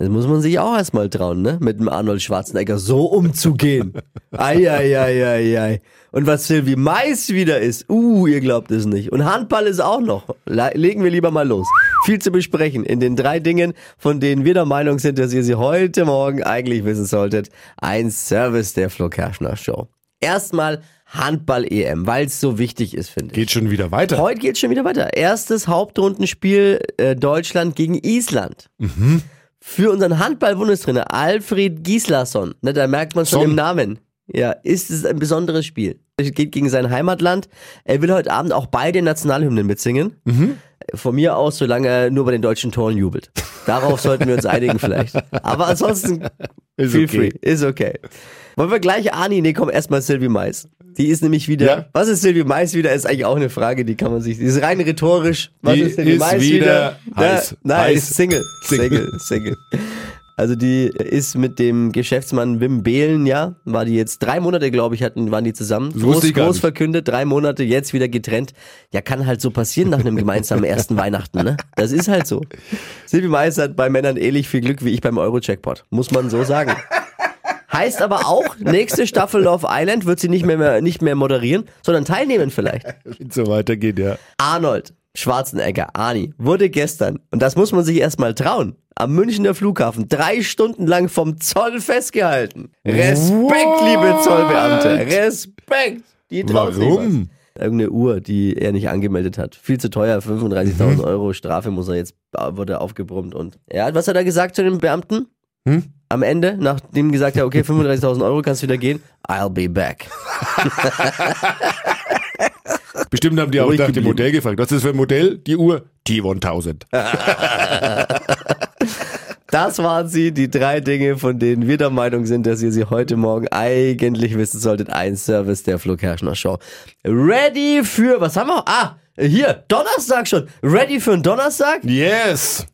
Das muss man sich auch erstmal trauen, ne? Mit dem Arnold Schwarzenegger so umzugehen. Eieieiei. Und was Sylvie Mais wieder ist, uh, ihr glaubt es nicht. Und Handball ist auch noch. Le legen wir lieber mal los. Viel zu besprechen in den drei Dingen, von denen wir der Meinung sind, dass ihr sie heute Morgen eigentlich wissen solltet. Ein Service der Flo Kerschner Show. Erstmal Handball-EM, weil es so wichtig ist, finde ich. Geht schon wieder weiter. Heute geht schon wieder weiter. Erstes Hauptrundenspiel äh, Deutschland gegen Island. Für unseren Handball-Bundestrainer Alfred Gislason, ne, da merkt man schon Son. im Namen. Ja, ist es ein besonderes Spiel. Es geht gegen sein Heimatland. Er will heute Abend auch beide Nationalhymnen mitsingen. Von mir aus, solange er nur bei den deutschen Toren jubelt. Darauf sollten wir uns einigen vielleicht. Aber ansonsten Ist feel okay. free. Ist okay. Wollen wir gleich Ani? Nee, komm, erstmal Sylvie Mais. Die ist nämlich wieder. Ja. Was ist Sylvie Mais wieder? Ist eigentlich auch eine Frage, die kann man sich. Die ist rein rhetorisch. Was Die ist ist Mais wieder Na, heiß. Nein, Heiß. ist Single. Single, Single. Also die ist mit dem Geschäftsmann Wim Behlen, ja, war die jetzt drei Monate, glaube ich, hatten, waren die zusammen. Groß, groß verkündet, drei Monate, jetzt wieder getrennt. Ja, kann halt so passieren nach einem gemeinsamen ersten Weihnachten, ne? Das ist halt so. Sylvie Mais hat bei Männern ähnlich viel Glück wie ich beim Euro-Jackpot. Muss man so sagen. Heißt aber auch, nächste Staffel Love Island wird sie nicht mehr, nicht mehr moderieren, sondern teilnehmen vielleicht. Wenn so weitergeht, ja. Arnold Schwarzenegger, Arni, wurde gestern, und das muss man sich erstmal trauen, am Münchner Flughafen drei Stunden lang vom Zoll festgehalten. Respekt, liebe Zollbeamte. Respekt. Die Warum? Irgendeine Uhr, die er nicht angemeldet hat. Viel zu teuer, 35.000 Euro Strafe muss er jetzt, wurde aufgebrummt und. Ja, was hat er gesagt zu den Beamten? Hm? Am Ende, nachdem gesagt hat, okay, 35.000 Euro kannst du wieder gehen, I'll be back. Bestimmt haben die auch nach dem. Modell gefragt. Was ist das für ein Modell? Die Uhr? T1000. Das waren sie, die drei Dinge, von denen wir der Meinung sind, dass ihr sie heute Morgen eigentlich wissen solltet. Ein Service der Flo Kerschner Show. Ready für, was haben wir? Ah, hier, Donnerstag schon. Ready für einen Donnerstag? Yes!